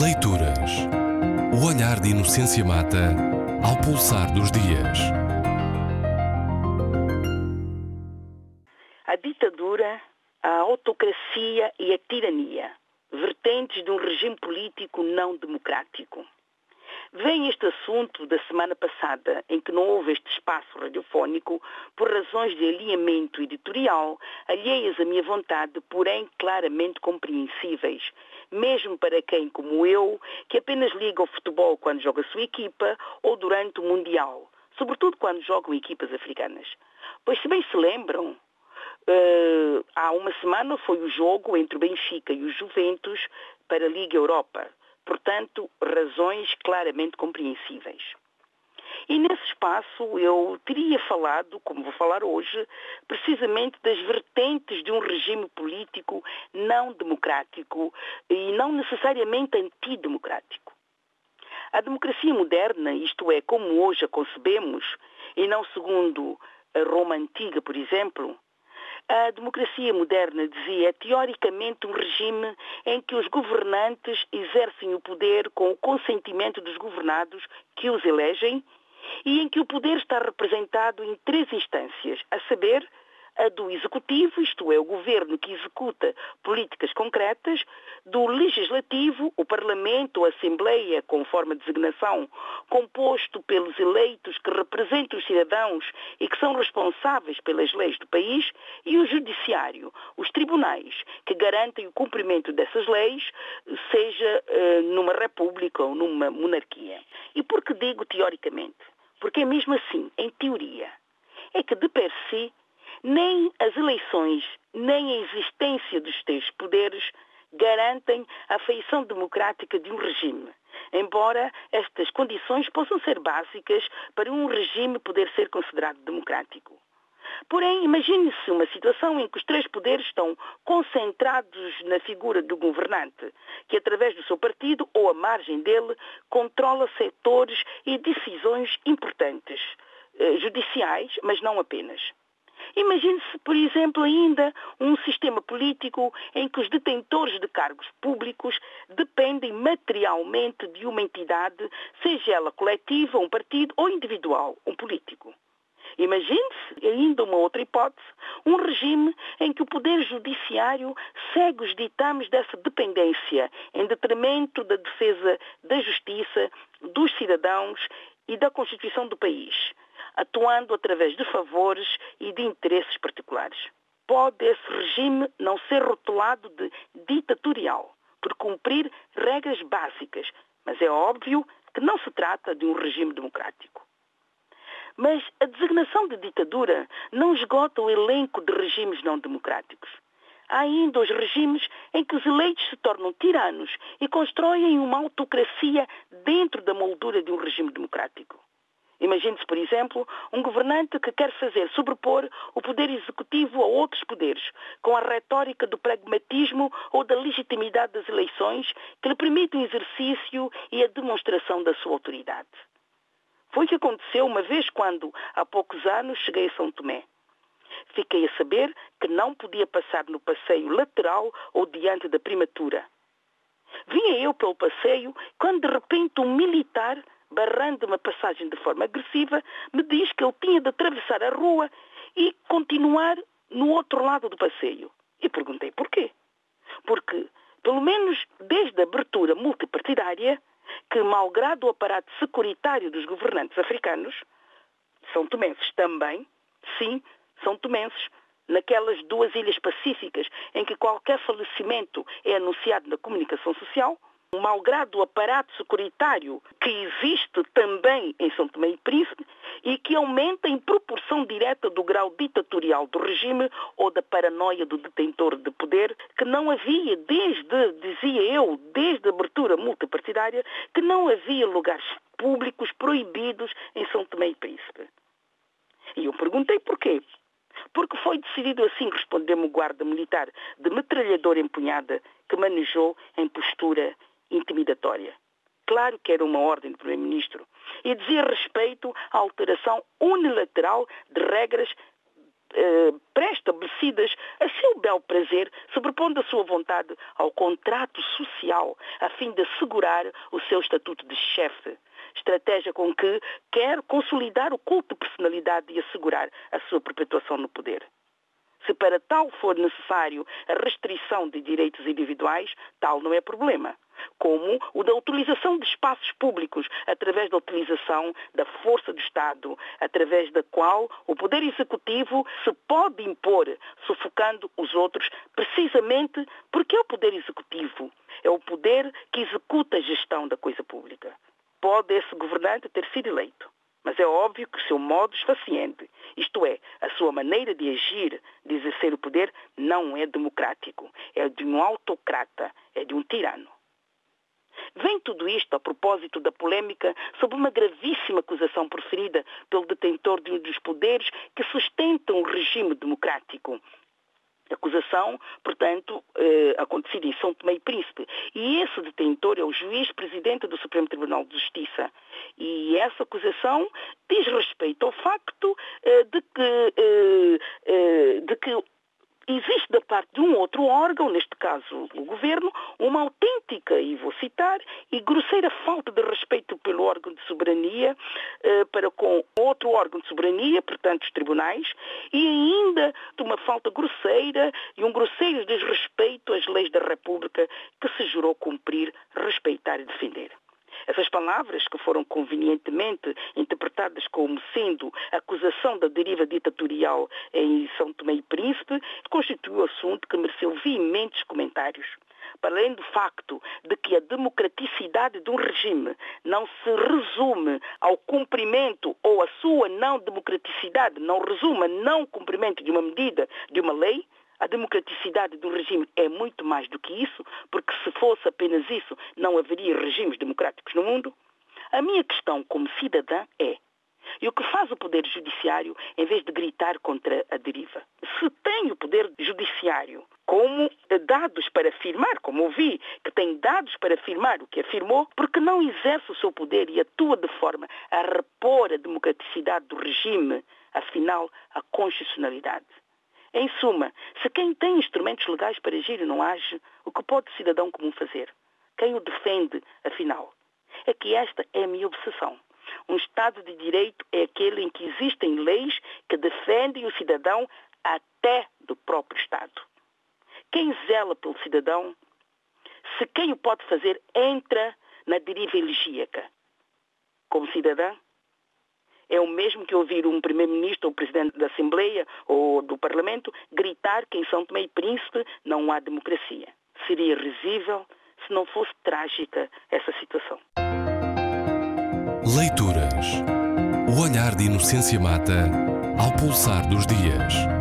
Leituras. O olhar de Inocência Mata ao pulsar dos dias. A ditadura, a autocracia e a tirania, vertentes de um regime político não democrático. Vem este assunto da semana passada, em que não houve este espaço radiofónico por razões de alinhamento editorial, alheias à minha vontade, porém claramente compreensíveis, mesmo para quem, como eu, que apenas liga ao futebol quando joga a sua equipa ou durante o Mundial, sobretudo quando jogam equipas africanas. Pois se bem se lembram, uh, há uma semana foi o jogo entre o Benfica e o Juventus para a Liga Europa. Portanto, razões claramente compreensíveis. E nesse espaço eu teria falado, como vou falar hoje, precisamente das vertentes de um regime político não democrático e não necessariamente antidemocrático. A democracia moderna, isto é, como hoje a concebemos, e não segundo a Roma antiga, por exemplo, a democracia moderna, dizia, é teoricamente um regime em que os governantes exercem o poder com o consentimento dos governados que os elegem e em que o poder está representado em três instâncias, a saber, a do executivo, isto é, o governo que executa políticas concretas, do legislativo, o parlamento ou assembleia, conforme a designação, composto pelos eleitos que representam os cidadãos e que são responsáveis pelas leis do país, e o judiciário, os tribunais, que garantem o cumprimento dessas leis, seja uh, numa república ou numa monarquia. E por que digo teoricamente? Porque é mesmo assim, em teoria. É que de per si nem as eleições, nem a existência dos três poderes garantem a feição democrática de um regime, embora estas condições possam ser básicas para um regime poder ser considerado democrático. Porém, imagine-se uma situação em que os três poderes estão concentrados na figura do governante, que através do seu partido ou à margem dele controla setores e decisões importantes, eh, judiciais, mas não apenas. Imagine-se, por exemplo, ainda um sistema político em que os detentores de cargos públicos dependem materialmente de uma entidade, seja ela coletiva, um partido ou individual, um político. Imagine-se, ainda uma outra hipótese, um regime em que o Poder Judiciário segue os ditames dessa dependência em detrimento da defesa da justiça, dos cidadãos e da Constituição do país atuando através de favores e de interesses particulares. Pode esse regime não ser rotulado de ditatorial, por cumprir regras básicas, mas é óbvio que não se trata de um regime democrático. Mas a designação de ditadura não esgota o elenco de regimes não democráticos. Há ainda os regimes em que os eleitos se tornam tiranos e constroem uma autocracia dentro da moldura de um regime democrático. Imagine-se, por exemplo, um governante que quer fazer sobrepor o poder executivo a outros poderes, com a retórica do pragmatismo ou da legitimidade das eleições que lhe permite o exercício e a demonstração da sua autoridade. Foi o que aconteceu uma vez quando, há poucos anos, cheguei a São Tomé. Fiquei a saber que não podia passar no passeio lateral ou diante da primatura. Vinha eu pelo passeio quando de repente um militar barrando uma passagem de forma agressiva, me diz que ele tinha de atravessar a rua e continuar no outro lado do passeio. E perguntei porquê. Porque, pelo menos desde a abertura multipartidária, que, malgrado o aparato securitário dos governantes africanos, são tomenses também, sim, são tomenses, naquelas duas ilhas pacíficas em que qualquer falecimento é anunciado na comunicação social, malgrado o aparato securitário que existe também em São Tomé e Príncipe e que aumenta em proporção direta do grau ditatorial do regime ou da paranoia do detentor de poder, que não havia desde, dizia eu, desde a abertura multipartidária, que não havia lugares públicos proibidos em São Tomé e Príncipe. E eu perguntei porquê. Porque foi decidido assim, respondeu-me o guarda militar de metralhadora empunhada que manejou em postura intimidatória. Claro que era uma ordem do Primeiro-Ministro e dizia respeito à alteração unilateral de regras eh, pré-estabelecidas a seu bel prazer, sobrepondo a sua vontade ao contrato social, a fim de assegurar o seu estatuto de chefe. Estratégia com que quer consolidar o culto de personalidade e assegurar a sua perpetuação no poder. Se para tal for necessário a restrição de direitos individuais, tal não é problema. Como o da utilização de espaços públicos através da utilização da força do Estado, através da qual o Poder Executivo se pode impor, sufocando os outros, precisamente porque é o Poder Executivo, é o poder que executa a gestão da coisa pública. Pode esse governante ter sido eleito mas é óbvio que o seu modo esfaciente, isto é, a sua maneira de agir, de exercer o poder, não é democrático. É de um autocrata, é de um tirano. Vem tudo isto a propósito da polêmica sobre uma gravíssima acusação proferida pelo detentor de um dos poderes que sustentam o regime democrático, acusação, portanto, eh, acontecida em São Tomé e Príncipe. E esse detentor é o juiz-presidente do Supremo Tribunal de Justiça. E essa acusação diz respeito ao facto eh, de que, eh, eh de que existe da parte de um outro órgão, neste caso o governo, uma autêntica, e vou citar, e grosseira falta de respeito pelo órgão de soberania eh, para com outro órgão de soberania, portanto os tribunais, e ainda de uma falta grosseira e um grosseiro desrespeito às leis da República que se jurou cumprir, respeitar e defender. Essas palavras, que foram convenientemente interpretadas como sendo acusação da deriva ditatorial em São Tomé e Príncipe, constitui um assunto que mereceu vehementes comentários. Para além do facto de que a democraticidade de um regime não se resume ao cumprimento ou a sua não democraticidade não resume não cumprimento de uma medida, de uma lei, a democraticidade do regime é muito mais do que isso, porque se fosse apenas isso, não haveria regimes democráticos no mundo. A minha questão como cidadã é: e o que faz o Poder Judiciário em vez de gritar contra a deriva? Se tem o Poder Judiciário como dados para afirmar, como ouvi, que tem dados para afirmar o que afirmou, porque não exerce o seu poder e atua de forma a repor a democraticidade do regime, afinal, a constitucionalidade? Em suma, se quem tem instrumentos legais para agir não age, o que pode o cidadão comum fazer? Quem o defende, afinal? É que esta é a minha obsessão. Um Estado de Direito é aquele em que existem leis que defendem o cidadão até do próprio Estado. Quem zela pelo cidadão, se quem o pode fazer entra na deriva elegíaca. Como cidadã, é o mesmo que ouvir um primeiro-ministro ou presidente da Assembleia ou do Parlamento gritar que em São Tomé e Príncipe não há democracia. Seria risível se não fosse trágica essa situação. Leituras. O olhar de Inocência Mata ao pulsar dos dias.